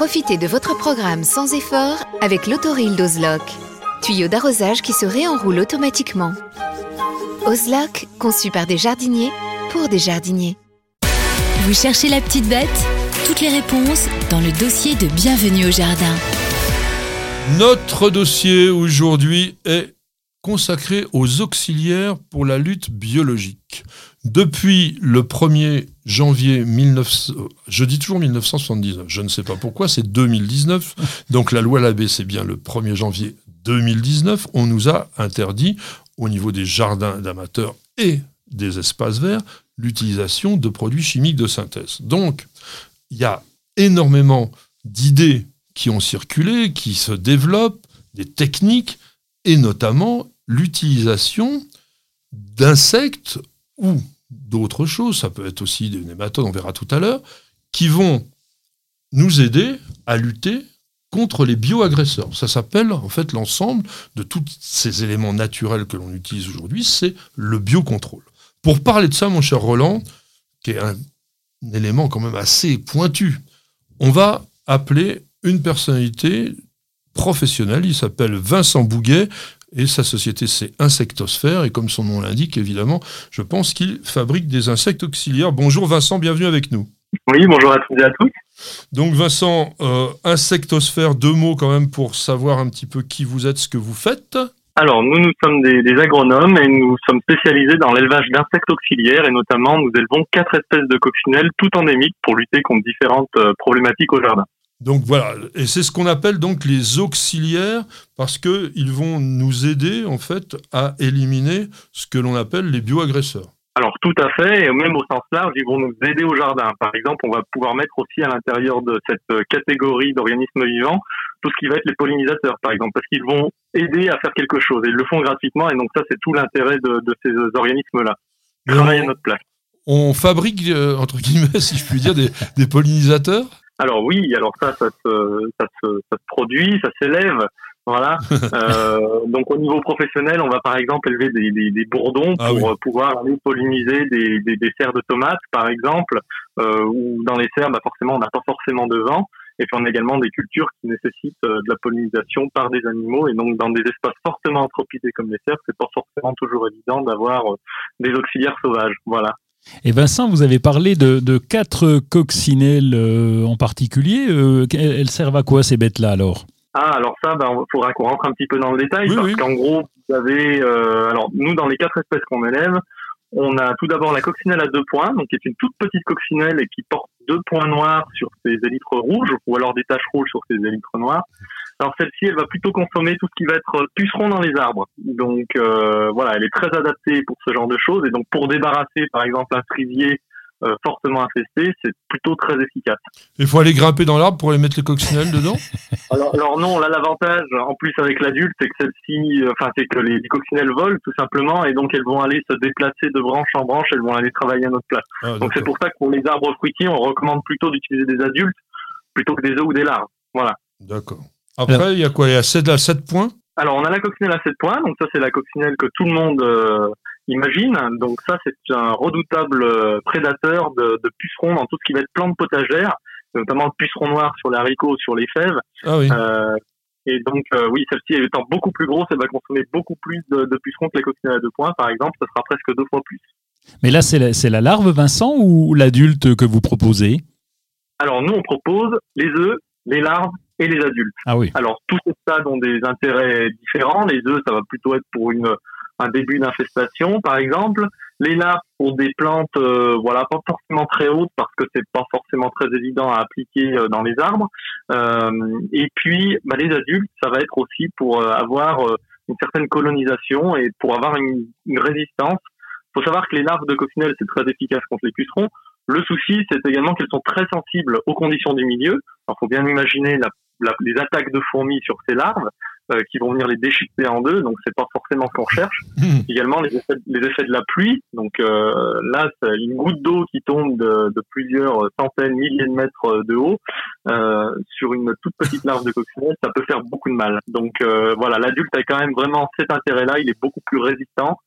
Profitez de votre programme sans effort avec l'autoril d'Ozlock. Tuyau d'arrosage qui se réenroule automatiquement. Ozlock, conçu par des jardiniers pour des jardiniers. Vous cherchez la petite bête? Toutes les réponses dans le dossier de Bienvenue au Jardin. Notre dossier aujourd'hui est consacré aux auxiliaires pour la lutte biologique. Depuis le 1er janvier 19... Je dis toujours 1979, je ne sais pas pourquoi, c'est 2019. Donc la loi Labbé, c'est bien le 1er janvier 2019. On nous a interdit, au niveau des jardins d'amateurs et des espaces verts, l'utilisation de produits chimiques de synthèse. Donc, il y a énormément d'idées qui ont circulé, qui se développent, des techniques, et notamment l'utilisation d'insectes ou d'autres choses, ça peut être aussi des nématodes, on verra tout à l'heure, qui vont nous aider à lutter contre les bioagresseurs. Ça s'appelle en fait l'ensemble de tous ces éléments naturels que l'on utilise aujourd'hui, c'est le biocontrôle. Pour parler de ça, mon cher Roland, qui est un, un élément quand même assez pointu, on va appeler une personnalité professionnelle, il s'appelle Vincent Bouguet, et sa société c'est Insectosphère, et comme son nom l'indique, évidemment, je pense qu'il fabrique des insectes auxiliaires. Bonjour Vincent, bienvenue avec nous. Oui, bonjour à toutes et à tous. Donc Vincent, euh, Insectosphère, deux mots quand même pour savoir un petit peu qui vous êtes, ce que vous faites. Alors, nous, nous sommes des, des agronomes et nous sommes spécialisés dans l'élevage d'insectes auxiliaires et notamment nous élevons quatre espèces de coccinelles tout endémiques pour lutter contre différentes euh, problématiques au jardin. Donc voilà, et c'est ce qu'on appelle donc les auxiliaires parce que ils vont nous aider en fait à éliminer ce que l'on appelle les bioagresseurs. Alors tout à fait, et même au sens large, ils vont nous aider au jardin. Par exemple, on va pouvoir mettre aussi à l'intérieur de cette euh, catégorie d'organismes vivants tout ce qui va être les pollinisateurs, par exemple, parce qu'ils vont aider à faire quelque chose. Et ils le font gratuitement, et donc ça, c'est tout l'intérêt de, de, ces organismes-là. Travailler à notre place. On fabrique, euh, entre guillemets, si je puis dire, des, des pollinisateurs? Alors oui, alors ça, ça se, ça se, ça se produit, ça s'élève. Voilà. euh, donc au niveau professionnel, on va par exemple élever des, des, des bourdons pour Ah oui. pouvoir aller polliniser des, des, des serres de tomates, par exemple, euh, ou dans les serres, bah forcément, on n'a pas forcément de vent. Et puis on a également des cultures qui nécessitent euh, de la pollinisation par des animaux. Et donc dans des espaces fortement anthropisés comme les serres, c'est pas forcément toujours évident d'avoir euh, des auxiliaires sauvages. Voilà. Et Vincent, vous avez parlé de, de quatre coccinelles euh, en particulier. Euh, elles servent à quoi ces bêtes-là alors? Ah, alors ça, ben, il faudra qu'on rentre un petit peu dans le détail, Oui, parce oui. qu'en gros, vous avez, euh, alors nous, dans les quatre espèces qu'on élève, on a tout d'abord la coccinelle à deux points, donc qui est une toute petite coccinelle et qui porte deux points noirs sur ses élytres rouges, ou alors des taches rouges sur ses élytres noirs. Alors celle-ci, elle va plutôt consommer tout ce qui va être puceron dans les arbres. Donc euh, voilà, elle est très adaptée pour ce genre de choses, et donc pour débarrasser, par exemple, un frisier euh, fortement infesté, c'est plutôt très efficace. Il faut aller grimper dans l'arbre pour aller mettre les coccinelles dedans? Alors, alors non, là l'avantage, en plus avec l'adulte, c'est que celle-ci, euh, enfin c'est que les, les coccinelles volent tout simplement, et donc elles vont aller se déplacer de branche en branche, elles vont aller travailler à notre place. Ah, Donc c'est pour ça que pour les arbres fruitiers, on recommande plutôt d'utiliser des adultes plutôt que des œufs ou des larves. Voilà. D'accord. Après, il y a quoi? Il y a 7, à 7 points? Alors, on a la coccinelle à 7 points. Donc, ça, c'est la coccinelle que tout le monde euh, imagine. Donc, ça, c'est un redoutable euh, prédateur de, de, pucerons dans tout ce qui va être plantes potagères, notamment le puceron noir sur les haricots, sur les fèves. Ah oui. Euh, et donc, euh, oui, celle-ci étant beaucoup plus grosse, elle va consommer beaucoup plus de, de pucerons que la coccinelle à 2 points, par exemple. Ça sera presque deux fois plus. Mais là, c'est la, la, larve, Vincent, ou l'adulte que vous proposez? Alors, nous, on propose les œufs, les larves et les adultes. Ah oui. Alors, tous ces stades ont des intérêts différents. Les œufs, ça va plutôt être pour une, un début d'infestation, par exemple. Les larves pour des plantes, euh, voilà, pas forcément très hautes parce que c'est pas forcément très évident à appliquer euh, dans les arbres. Euh, et puis, bah, les adultes, ça va être aussi pour euh, avoir une certaine colonisation et pour avoir une, une résistance. Il faut savoir que les larves de coccinelle, c'est très efficace contre les pucerons. Le souci, c'est également qu'elles sont très sensibles aux conditions du milieu. Alors, faut bien imaginer la, la, les attaques de fourmis sur ces larves euh, qui vont venir les déchiqueter en deux. Donc, c'est pas forcément ce qu'on recherche. Mmh. également, les effets, les effets, de la pluie. Donc, euh, là, une goutte d'eau qui tombe de, de, plusieurs centaines, milliers de mètres de haut euh, sur une toute petite larve de coccinelle, ça peut faire beaucoup de mal. Donc, euh, voilà, l'adulte a quand même vraiment cet intérêt-là. Il est beaucoup plus résistant.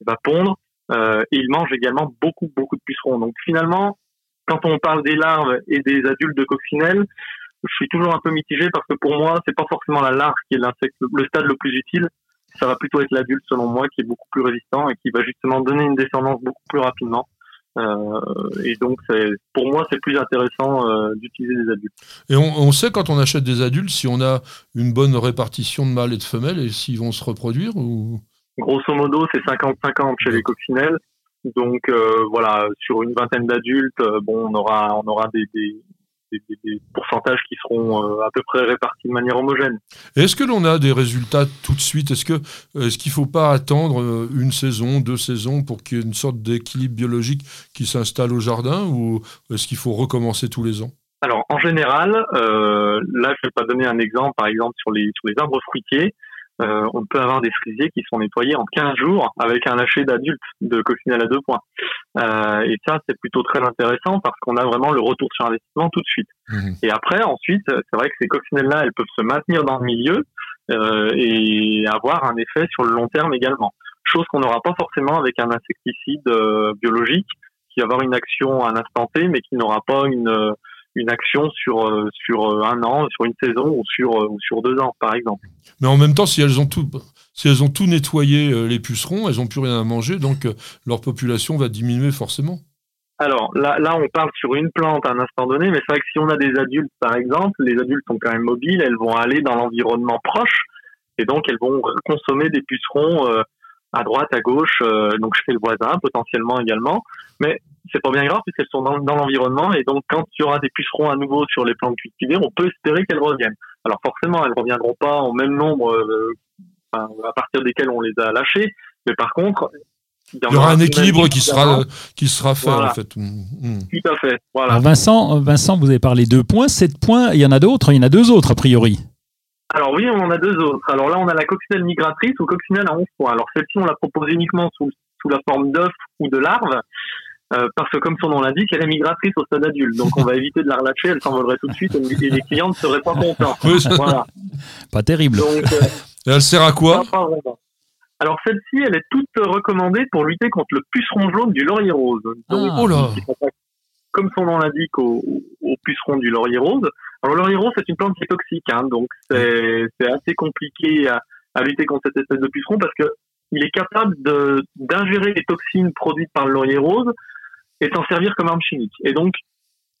Il va pondre. Euh, et il mange également beaucoup, beaucoup de pucerons. Donc finalement, quand on parle des larves et des adultes de coccinelle, je suis toujours un peu mitigé parce que pour moi, c'est pas forcément la larve qui est l'insecte, le stade le plus utile. Ça va plutôt être l'adulte, selon moi, qui est beaucoup plus résistant et qui va justement donner une descendance beaucoup plus rapidement. Euh, et donc, pour moi, c'est plus intéressant euh, d'utiliser des adultes. Et on, on, sait quand on achète des adultes si on a une bonne répartition de mâles et de femelles et s'ils vont se reproduire ou? Grosso modo, c'est 50-50 chez les coccinelles. Donc euh, voilà, sur une vingtaine d'adultes, euh, bon, on aura, on aura des, des, des, des pourcentages qui seront euh, à peu près répartis de manière homogène. Est-ce que l'on a des résultats tout de suite? Est-ce que est-ce qu'il ne faut pas attendre une saison, deux saisons pour qu'il y ait une sorte d'équilibre biologique qui s'installe au jardin, ou est-ce qu'il faut recommencer tous les ans? Alors en général, euh, là je vais pas donner un exemple, par exemple sur les sur les arbres fruitiers. Euh, on peut avoir des frisiers qui sont nettoyés en 15 jours avec un lâcher d'adultes de coccinelle à deux points. Euh, et ça, c'est plutôt très intéressant parce qu'on a vraiment le retour sur investissement tout de suite. Mmh. Et après, ensuite, c'est vrai que ces coccinelles-là, elles peuvent se maintenir dans le milieu euh, et avoir un effet sur le long terme également. Chose qu'on n'aura pas forcément avec un insecticide euh, biologique qui va avoir une action à un instant T, mais qui n'aura pas une une action sur sur un an, sur une saison ou sur ou sur deux ans par exemple. Mais en même temps, si elles ont tout si elles ont tout nettoyé les pucerons, elles ont plus rien à manger, donc leur population va diminuer forcément. Alors là, là, on parle sur une plante à un instant donné, mais c'est vrai que si on a des adultes, par exemple, les adultes sont quand même mobiles, elles vont aller dans l'environnement proche, et donc elles vont consommer des pucerons euh, à droite, à gauche, euh, donc chez le voisin potentiellement également. Mais c'est pas bien grave puisqu'elles sont dans, dans l'environnement et donc quand il y aura des pucerons à nouveau sur les plantes cultivées, on peut espérer qu'elles reviennent. Alors forcément, elles reviendront pas en même nombre euh, à partir desquels on les a lâchées, mais par contre, il y, il y aura un équilibre qui sera qui sera fait voilà. en fait. Mmh. Tout à fait. Voilà. Alors Vincent, Vincent, vous avez parlé de points, sept points. Il y en a d'autres. Il y en a deux autres a priori. Alors oui, on en a deux autres. Alors là, on a la coccinelle migratrice ou coccinelle à 11 points. Alors celle-ci, on la propose uniquement sous, sous la forme d'œuf ou de larve. Euh, parce que comme son nom l'indique, elle est migratrice au stade adulte. Donc on va éviter de la relâcher, elle s'envolerait tout de suite et les clients ne seraient pas contents. voilà. Pas terrible. Donc, euh, elle sert à quoi? pas Alors celle-ci, elle est toute recommandée pour lutter contre le puceron jaune du laurier rose. Donc, ah. oh là. Comme son nom l'indique, au, au, puceron du laurier rose. Alors le laurier rose, c'est une plante qui est toxique, hein, donc c'est assez compliqué à, à, lutter contre cette espèce de puceron parce que il est capable d'ingérer les toxines produites par le laurier rose et s'en servir comme arme chimique. Et donc,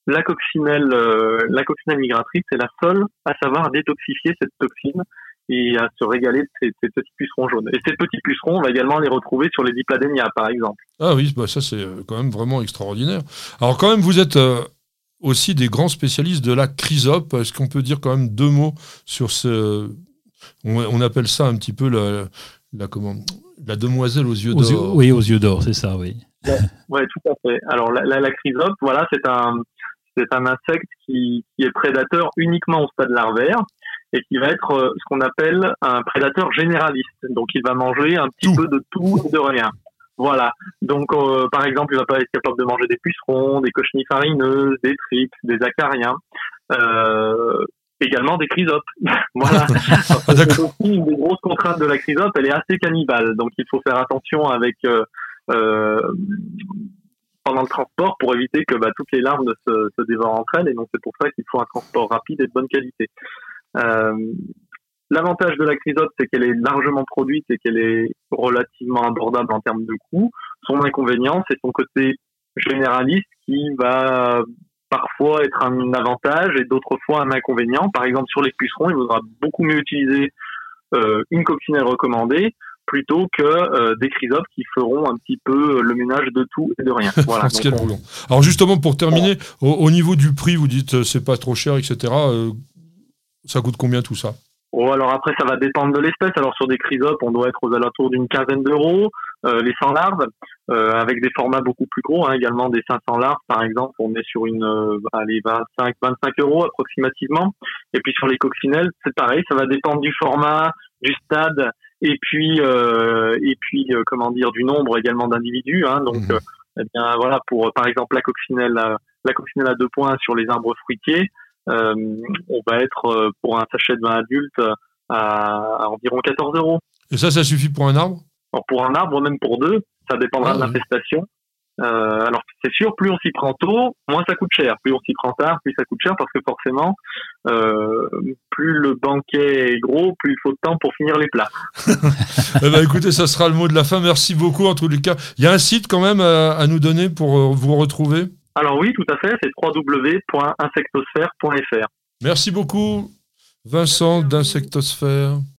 la coccinelle, euh, la coccinelle migratrice est la seule à savoir détoxifier cette toxine et à se régaler de ces, ces, petits pucerons jaunes. Et ces petits pucerons, on va également les retrouver sur les dipladénias, par exemple. Ah oui, bah ça c'est quand même vraiment extraordinaire. Alors quand même, vous êtes euh, aussi des grands spécialistes de la chrysope. Est-ce qu'on peut dire quand même deux mots sur ce... On, on appelle ça un petit peu la, la, comment, la demoiselle aux yeux d'or. Oui, aux yeux d'or, c'est ça, oui. Ouais, ouais, tout à fait. Alors la, la, la chrysope, voilà, c'est un c'est un insecte qui, qui, est prédateur uniquement au stade larvaire et qui va être euh, ce qu'on appelle un prédateur généraliste. Donc il va manger un petit tout. peu de tout et de rien. Voilà. Donc euh, par exemple, il va pas être capable de manger des pucerons, des cochenilles farineuses, des tripes, des acariens. Euh, également des chrysopes. voilà. Ah, d'accord. Une des grosses contraintes de la chrysope, elle est assez cannibale, donc il faut faire attention avec euh, pendant le transport pour éviter que bah, toutes les larves ne se, dévorent entre elles, et donc c'est pour ça qu'il faut un transport rapide et de bonne qualité. Euh, L'avantage de la chrysope, c'est qu'elle est largement produite et qu'elle est relativement abordable en termes de coût. Son inconvénient, c'est son côté généraliste qui va parfois être un avantage et d'autres fois un inconvénient. Par exemple, sur les pucerons, il vaudra beaucoup mieux utiliser euh, une coccinelle recommandée plutôt que euh, des chrysopes qui feront un petit peu le ménage de tout et de rien. Voilà. Donc. Alors justement, pour terminer, au, au niveau du prix, vous dites euh, c'est pas trop cher, etc. Euh, ça coûte combien tout ça? Oh, alors après, ça va dépendre de l'espèce. Alors sur des chrysopes, on doit être aux alentours d'une quinzaine d'euros. Euh, les 100 larves, euh, avec des formats beaucoup plus gros, hein, également des 500 larves par exemple, on est sur une euh, allez, 25, 25 euros approximativement. Et puis sur les coccinelles, c'est pareil, ça va dépendre du format, du stade, et puis euh, et puis euh, comment dire du nombre également d'individus. Hein, donc Mhm. euh, eh bien voilà pour par exemple la coccinelle, la coccinelle à deux points sur les arbres fruitiers, euh, on va être euh, pour un sachet de vin adulte à, à environ 14 euros. Et ça, ça suffit pour un arbre? Alors pour un arbre, même pour deux, ça dépendra Ah, de l'infestation. Euh, alors c'est sûr, plus on s'y prend tôt, moins ça coûte cher. Plus on s'y prend tard, plus ça coûte cher parce que forcément, euh, plus le banquet est gros, plus il faut de temps pour finir les plats. Eh ben, écoutez, ça sera le mot de la fin. Merci beaucoup en tous les cas. Il y a un site quand même à, à nous donner pour euh, vous retrouver? Alors oui, tout à fait, c'est www.insectosphère.fr. Merci beaucoup, Vincent d'Insectosphère.